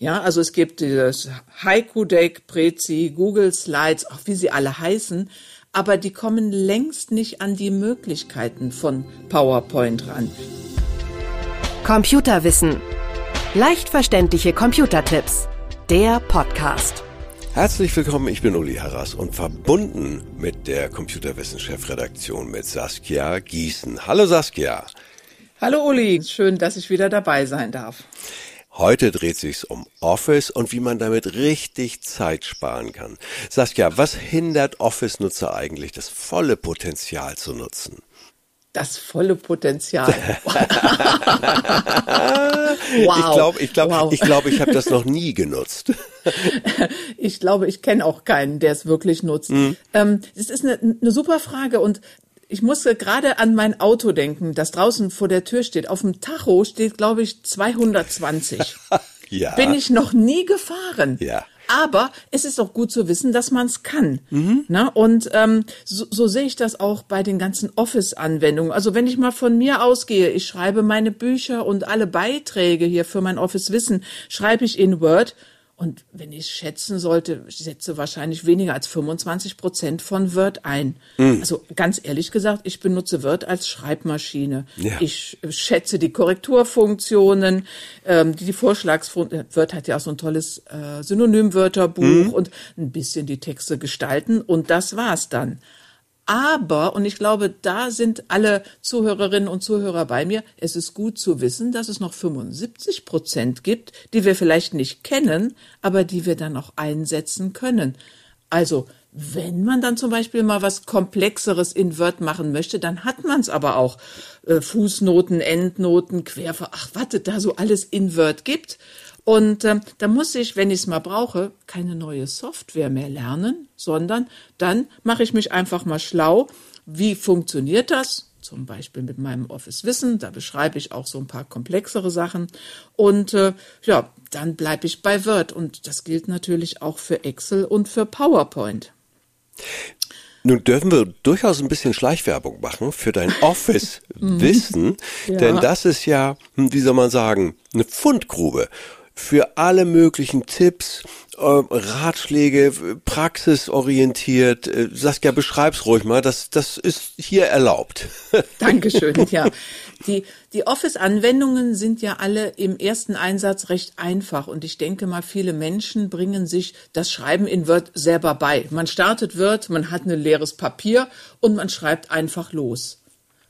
Ja, also es gibt das Haiku Deck, Prezi, Google Slides, auch wie sie alle heißen, aber die kommen längst nicht an die Möglichkeiten von PowerPoint ran. Computerwissen. Leicht verständliche Computertipps. Der Podcast. Herzlich willkommen, ich bin Uli Harras und verbunden mit der Computerwissenschaftsredaktion mit Saskia Gießen. Hallo Saskia. Hallo Uli, schön, dass ich wieder dabei sein darf. Heute dreht sich's um Office und wie man damit richtig Zeit sparen kann. Saskia, was hindert Office-Nutzer eigentlich, das volle Potenzial zu nutzen? Das volle Potenzial. wow. Ich glaube, ich glaube, wow. ich glaube, ich habe das noch nie genutzt. ich glaube, ich kenne auch keinen, der es wirklich nutzt. Mhm. Ähm, es ist eine, eine super Frage und ich musste gerade an mein Auto denken, das draußen vor der Tür steht. Auf dem Tacho steht, glaube ich, 220. ja. Bin ich noch nie gefahren. Ja. Aber es ist auch gut zu wissen, dass man es kann. Mhm. Ne? Und ähm, so, so sehe ich das auch bei den ganzen Office-Anwendungen. Also wenn ich mal von mir ausgehe, ich schreibe meine Bücher und alle Beiträge hier für mein Office Wissen, schreibe ich in Word und wenn ich schätzen sollte, ich setze wahrscheinlich weniger als 25 Prozent von Word ein. Mm. Also ganz ehrlich gesagt, ich benutze Word als Schreibmaschine. Ja. Ich schätze die Korrekturfunktionen, ähm, die, die Vorschlagsfunktionen. Word hat ja auch so ein tolles äh, Synonymwörterbuch mm. und ein bisschen die Texte gestalten und das war's dann. Aber, und ich glaube, da sind alle Zuhörerinnen und Zuhörer bei mir, es ist gut zu wissen, dass es noch 75 Prozent gibt, die wir vielleicht nicht kennen, aber die wir dann auch einsetzen können. Also, wenn man dann zum Beispiel mal was Komplexeres in Word machen möchte, dann hat man es aber auch. Äh, Fußnoten, Endnoten, Querver, ach, warte, da so alles in Word gibt. Und ähm, da muss ich, wenn ich es mal brauche, keine neue Software mehr lernen, sondern dann mache ich mich einfach mal schlau. Wie funktioniert das? Zum Beispiel mit meinem Office Wissen, da beschreibe ich auch so ein paar komplexere Sachen. Und äh, ja, dann bleibe ich bei Word. Und das gilt natürlich auch für Excel und für PowerPoint. Nun dürfen wir durchaus ein bisschen Schleichwerbung machen für dein Office-Wissen, ja. denn das ist ja, hm, wie soll man sagen, eine Fundgrube für alle möglichen Tipps, äh, Ratschläge, praxisorientiert. Äh, Saskia, beschreib's ruhig mal. Das, das ist hier erlaubt. Dankeschön, ja. Die, die Office-Anwendungen sind ja alle im ersten Einsatz recht einfach und ich denke mal, viele Menschen bringen sich das Schreiben in Word selber bei. Man startet Word, man hat ein leeres Papier und man schreibt einfach los.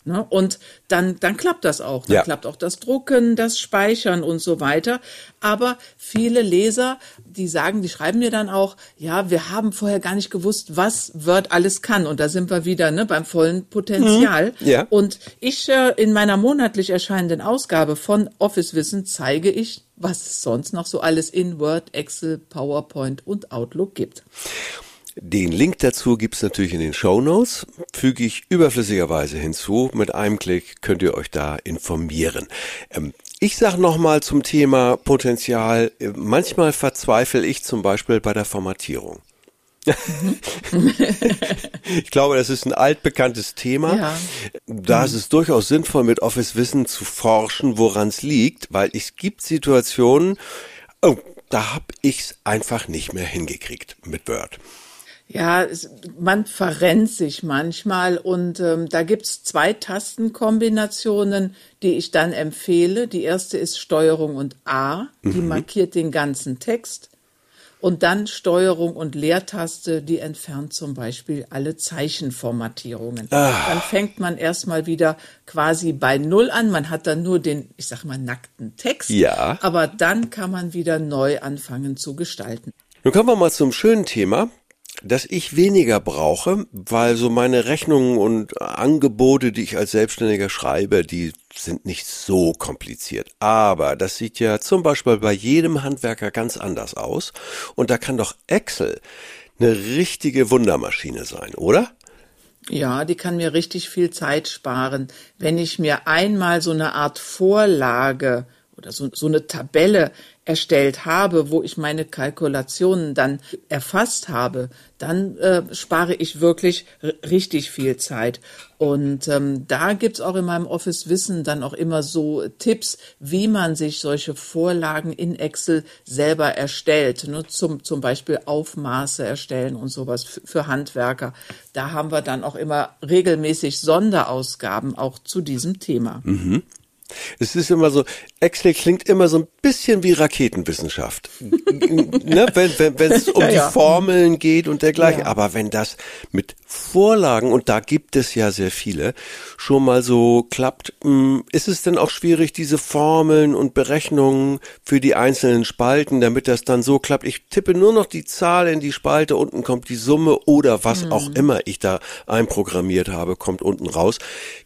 Ne? Und dann, dann klappt das auch. Dann ja. klappt auch das Drucken, das Speichern und so weiter. Aber viele Leser, die sagen, die schreiben mir dann auch, ja, wir haben vorher gar nicht gewusst, was Word alles kann. Und da sind wir wieder ne, beim vollen Potenzial. Mhm. Ja. Und ich äh, in meiner monatlich erscheinenden Ausgabe von Office Wissen zeige ich, was es sonst noch so alles in Word, Excel, PowerPoint und Outlook gibt. Den Link dazu gibt's natürlich in den Show Notes, füge ich überflüssigerweise hinzu. Mit einem Klick könnt ihr euch da informieren. Ähm, ich sage nochmal zum Thema Potenzial, äh, manchmal verzweifle ich zum Beispiel bei der Formatierung. ich glaube, das ist ein altbekanntes Thema. Ja. Da ist es durchaus sinnvoll, mit Office Wissen zu forschen, woran es liegt, weil es gibt Situationen, oh, da habe ich es einfach nicht mehr hingekriegt mit Word. Ja, es, man verrennt sich manchmal und ähm, da gibt's zwei Tastenkombinationen, die ich dann empfehle. Die erste ist Steuerung und A, die mhm. markiert den ganzen Text. Und dann Steuerung und Leertaste, die entfernt zum Beispiel alle Zeichenformatierungen. Ah. Dann fängt man erstmal wieder quasi bei Null an. Man hat dann nur den, ich sag mal, nackten Text. Ja. Aber dann kann man wieder neu anfangen zu gestalten. Nun kommen wir mal zum schönen Thema dass ich weniger brauche, weil so meine Rechnungen und Angebote, die ich als Selbstständiger schreibe, die sind nicht so kompliziert. Aber das sieht ja zum Beispiel bei jedem Handwerker ganz anders aus. Und da kann doch Excel eine richtige Wundermaschine sein, oder? Ja, die kann mir richtig viel Zeit sparen. Wenn ich mir einmal so eine Art Vorlage oder so, so eine Tabelle erstellt habe, wo ich meine Kalkulationen dann erfasst habe, dann äh, spare ich wirklich richtig viel Zeit. Und ähm, da gibt's auch in meinem Office Wissen dann auch immer so Tipps, wie man sich solche Vorlagen in Excel selber erstellt. Ne? Zum, zum Beispiel Aufmaße erstellen und sowas für Handwerker. Da haben wir dann auch immer regelmäßig Sonderausgaben auch zu diesem Thema. Mhm. Es ist immer so, Excel klingt immer so ein bisschen wie Raketenwissenschaft. ne? Wenn wenn wenn, es um ja, ja. die Formeln geht und dergleichen. Ja. Aber wenn das mit Vorlagen, und da gibt es ja sehr viele, schon mal so klappt, hm, ist es denn auch schwierig, diese Formeln und Berechnungen für die einzelnen Spalten, damit das dann so klappt? Ich tippe nur noch die Zahl in die Spalte, unten kommt die Summe oder was mhm. auch immer ich da einprogrammiert habe, kommt unten raus.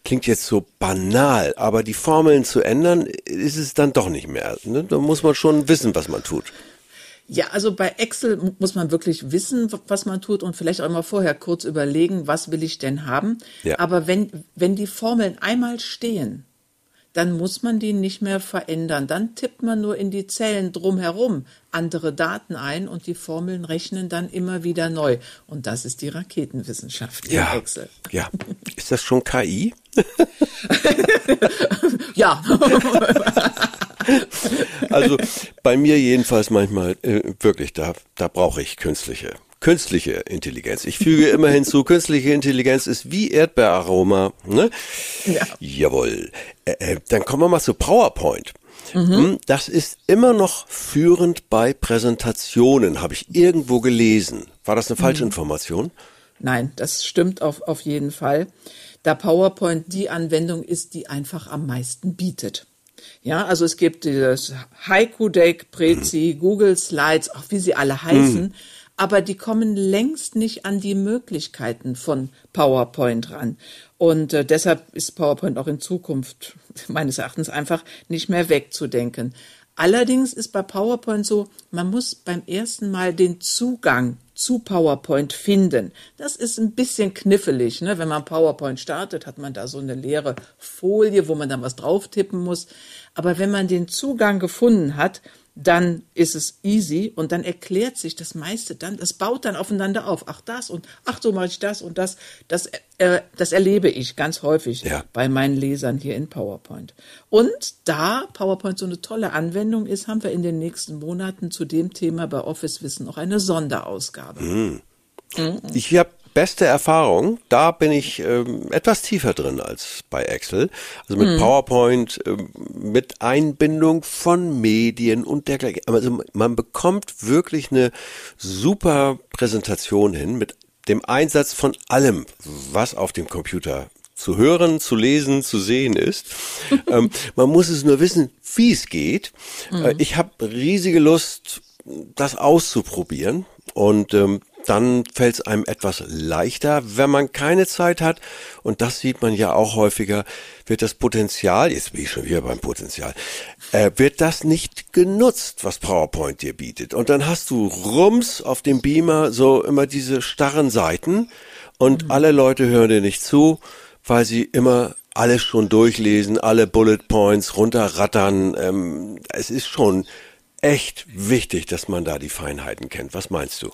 Klingt jetzt so banal, aber die Formeln zu ändern, ist es dann doch nicht mehr. Ne? Da muss man schon wissen, was man tut. Ja, also bei Excel muss man wirklich wissen, was man tut und vielleicht auch immer vorher kurz überlegen, was will ich denn haben. Ja. Aber wenn, wenn die Formeln einmal stehen, dann muss man die nicht mehr verändern. Dann tippt man nur in die Zellen drumherum andere Daten ein und die Formeln rechnen dann immer wieder neu. Und das ist die Raketenwissenschaft ja, Excel. Ja. Ist das schon KI? ja. also bei mir jedenfalls manchmal äh, wirklich, da, da brauche ich künstliche künstliche Intelligenz. Ich füge immer hinzu, künstliche Intelligenz ist wie Erdbeeraroma. Ne? Ja. Jawohl. Äh, dann kommen wir mal zu PowerPoint. Mhm. Hm, das ist immer noch führend bei Präsentationen, habe ich irgendwo gelesen. War das eine falsche mhm. Information? Nein, das stimmt auf, auf jeden Fall. Da PowerPoint die Anwendung ist, die einfach am meisten bietet. Ja, also es gibt dieses Haiku Deck, Prezi, Google Slides, auch wie sie alle heißen, mhm. Aber die kommen längst nicht an die Möglichkeiten von PowerPoint ran. Und äh, deshalb ist PowerPoint auch in Zukunft meines Erachtens einfach nicht mehr wegzudenken. Allerdings ist bei PowerPoint so, man muss beim ersten Mal den Zugang zu PowerPoint finden. Das ist ein bisschen knifflig. Ne? Wenn man PowerPoint startet, hat man da so eine leere Folie, wo man dann was drauf tippen muss. Aber wenn man den Zugang gefunden hat, dann ist es easy und dann erklärt sich das meiste dann, das baut dann aufeinander auf. Ach das und ach so mache ich das und das. Das, äh, das erlebe ich ganz häufig ja. bei meinen Lesern hier in PowerPoint. Und da PowerPoint so eine tolle Anwendung ist, haben wir in den nächsten Monaten zu dem Thema bei Office Wissen auch eine Sonderausgabe. Mhm. Mhm. Ich habe beste Erfahrung, da bin ich ähm, etwas tiefer drin als bei Excel. Also mit mhm. PowerPoint, ähm, mit Einbindung von Medien und dergleichen. Also man bekommt wirklich eine super Präsentation hin mit dem Einsatz von allem, was auf dem Computer zu hören, zu lesen, zu sehen ist. ähm, man muss es nur wissen, wie es geht. Mhm. Äh, ich habe riesige Lust, das auszuprobieren. Und ähm, dann fällt es einem etwas leichter, wenn man keine Zeit hat. Und das sieht man ja auch häufiger, wird das Potenzial, jetzt bin ich schon wieder beim Potenzial, äh, wird das nicht genutzt, was PowerPoint dir bietet. Und dann hast du rums auf dem Beamer so immer diese starren Seiten und mhm. alle Leute hören dir nicht zu, weil sie immer alles schon durchlesen, alle Bullet Points runterrattern. Ähm, es ist schon echt wichtig, dass man da die Feinheiten kennt. Was meinst du?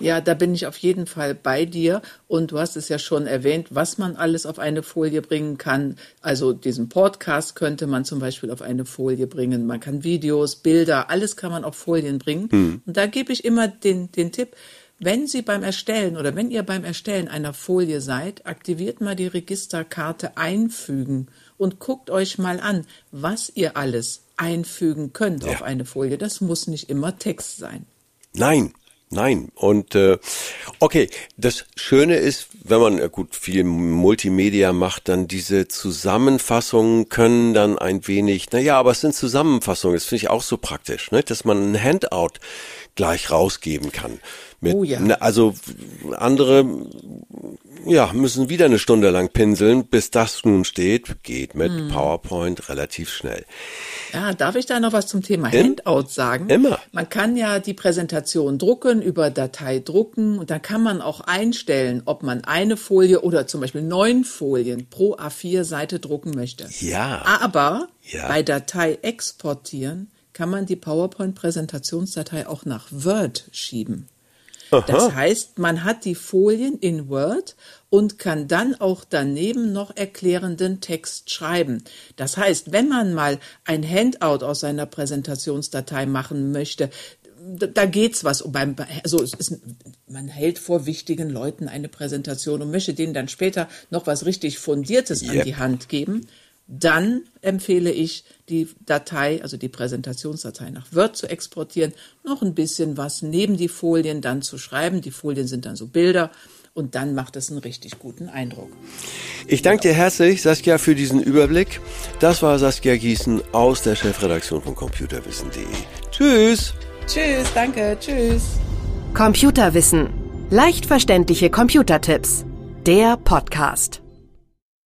Ja, da bin ich auf jeden Fall bei dir. Und du hast es ja schon erwähnt, was man alles auf eine Folie bringen kann. Also diesen Podcast könnte man zum Beispiel auf eine Folie bringen. Man kann Videos, Bilder, alles kann man auf Folien bringen. Hm. Und da gebe ich immer den, den Tipp, wenn Sie beim Erstellen oder wenn ihr beim Erstellen einer Folie seid, aktiviert mal die Registerkarte einfügen und guckt euch mal an, was ihr alles einfügen könnt ja. auf eine Folie. Das muss nicht immer Text sein. Nein, Nein. Und äh, okay, das Schöne ist, wenn man äh, gut viel Multimedia macht, dann diese Zusammenfassungen können dann ein wenig, naja, aber es sind Zusammenfassungen, das finde ich auch so praktisch, ne? dass man ein Handout gleich rausgeben kann. Mit, oh ja. Ne, also andere ja, müssen wieder eine Stunde lang pinseln, bis das nun steht. Geht mit hm. PowerPoint relativ schnell. Ja, darf ich da noch was zum Thema In, Handout sagen? Immer. Man kann ja die Präsentation drucken, über Datei drucken und dann kann man auch einstellen, ob man eine Folie oder zum Beispiel neun Folien pro A4 Seite drucken möchte. Ja. Aber ja. bei Datei exportieren kann man die PowerPoint-Präsentationsdatei auch nach Word schieben. Das heißt, man hat die Folien in Word und kann dann auch daneben noch erklärenden Text schreiben. Das heißt, wenn man mal ein Handout aus seiner Präsentationsdatei machen möchte, da, geht's was beim also es ist, man hält vor wichtigen Leuten eine Präsentation und möchte denen dann später noch was richtig fundiertes Yep. an die Hand geben. Dann empfehle ich, die Datei, also die Präsentationsdatei nach Word zu exportieren, noch ein bisschen was neben die Folien dann zu schreiben. Die Folien sind dann so Bilder und dann macht es einen richtig guten Eindruck. Ich danke dir herzlich, Saskia, für diesen Überblick. Das war Saskia Gießen aus der Chefredaktion von computerwissen.de. Tschüss! Tschüss, danke, tschüss. Computerwissen. Leicht verständliche Computertipps. Der Podcast.